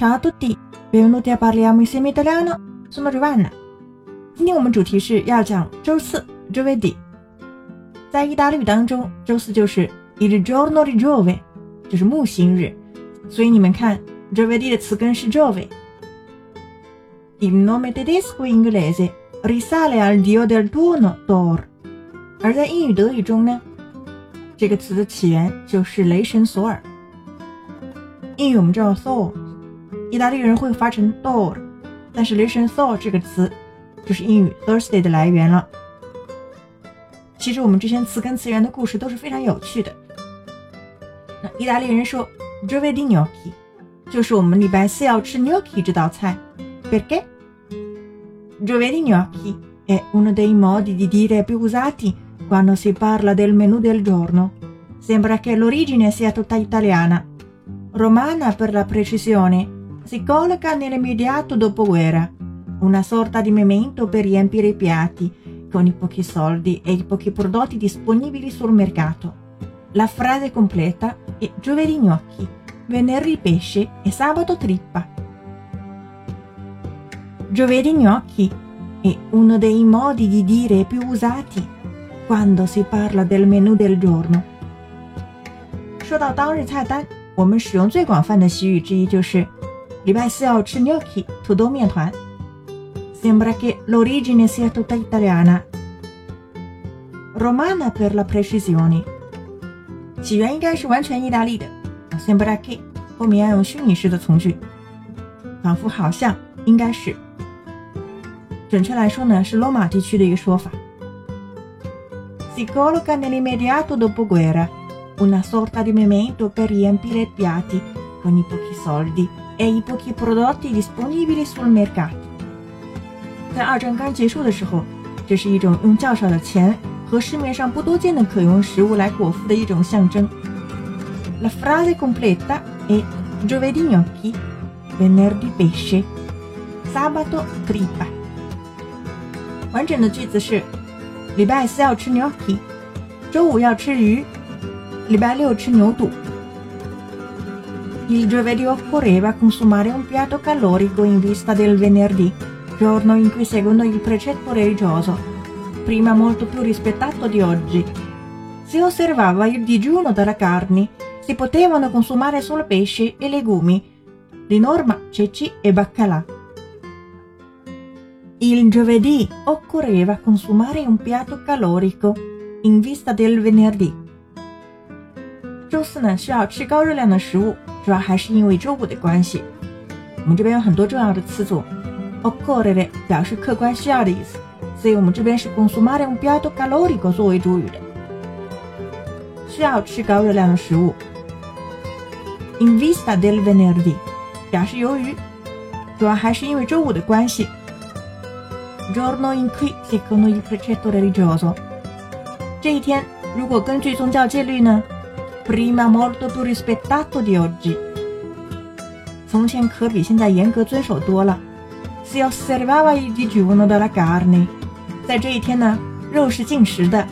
Ciao a tutti, benvenuti a parliamo insieme italiano. Sono Giovanna。今天我们主题是要讲周四 （Giovedì）。在意大利语当中，周四就是 il giorno di Giove，就是木星日。所以你们看，Giovedì 的词根是 Giove。Il nome tedesco e inglese risale al dio del turno Thor。而在英语、德语中呢，这个词的起源就是雷神索尔。英语我们知道 Thor。意大利人会发成 door，但是雷神 Thor 这个词就是英语 Thursday 的来源了。其实我们这些词根词源的故事都是非常有趣的。那意大利人说 Giovedì gnocchi，就是我们礼拜四要吃 gnocchi 这道菜。Perché? Giovedì gnocchi è uno dei modi di dire più usati quando si parla del menù del giorno. Sembra che l'origine sia tutta italiana, romana per la precisione si colloca nell'immediato dopoguerra, una sorta di memento per riempire i piatti con i pochi soldi e i pochi prodotti disponibili sul mercato. La frase completa è giovedì gnocchi, venerdì pesce e sabato trippa. Giovedì gnocchi è uno dei modi di dire più usati quando si parla del menù del giorno. 说到当日菜单，我们使用最广泛的习语之一就是 礼拜四要吃 gnocchi 土豆面团。Sembra che l'origine sia tutta italiana, romana per la precisione。起源应该是完全意大利的。Sembra che 后面要用虚拟式的从句，仿佛好像应该是。准确来说呢，是罗马地区的一个说法。Si colloca nell'immediato dopoguerra, una sorta di memento per riempire i piatti con i pochi soldi E i pochi prodotti disponibili sul mercato。在二战刚结束的时候，这是一种用较少的钱和市面上不多见的可用食物来果腹的一种象征。La frase completa è giovedì gnocchi, venerdì pesce, sabato trippa。完整的句子是：礼拜四要吃 gnocchi，周五要吃鱼，礼拜六吃牛肚。Il giovedì occorreva consumare un piatto calorico in vista del venerdì, giorno in cui, secondo il precetto religioso, prima molto più rispettato di oggi, si osservava il digiuno dalla carne, si potevano consumare solo pesce e legumi, di norma ceci e baccalà. Il giovedì occorreva consumare un piatto calorico in vista del venerdì. 周四呢，需要吃高热量的食物。 主要还是因为周五的关系。我们这边有很多重要的词组，occorrere 表示客观需要的意思，所以我们这边是 consumare un piatto calorico 作为主语的，需要吃高热量的食物。In vista del venerdì 表示由于，主要还是因为周五的关系。Giorno in cui secondo il precetto religioso 这一天，如果根据宗教戒律呢 ？prima molto più rispettato di oggi。从前可比现在严格遵守多了。Si osservava il digiuno della carne。在这一天呢，肉是禁食的。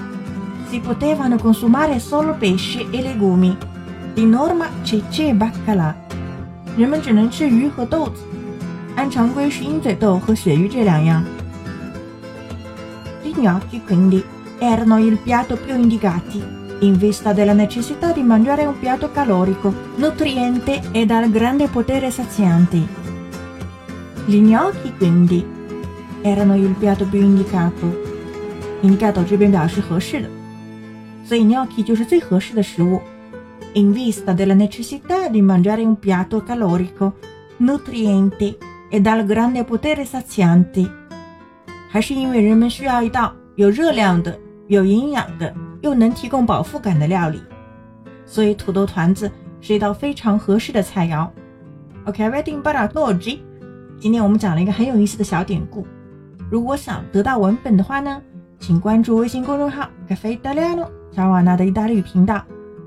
Si potevano consumare solo pesce e legumi。Di norma cece e baccalà。人们只能吃鱼和豆子。按常规是鹰嘴豆和鳕鱼这两样。Gli gnocchi quindi erano il piatto più indicati in vista della necessità di mangiare un piatto calorico, nutriente e dal grande potere saziante. Gli gnocchi quindi erano il piatto più indicato. indicato 这边表示合适的，所以 gnocchi 就是最合适的食物。In vista della necessità di mangiare un piatto calorico, nutriente e dal grande potere saziante，还是因为人们需要一道有热量的、有营养的。 又能提供饱腹感的料理，所以土豆团子是一道非常合适的菜肴。OK，ready para oggi。今天我们讲了一个很有意思的小典故。如果想得到文本的话呢，请关注微信公众号 “Cafe Italiano” 乔瓦纳的意大利语频道。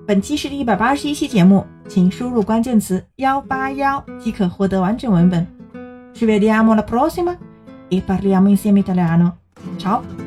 本期是第一百八十一期节目，请输入关键词幺八幺即可获得完整文本。Ci vediamo la prossima e parliamo insieme italiano。Ciao。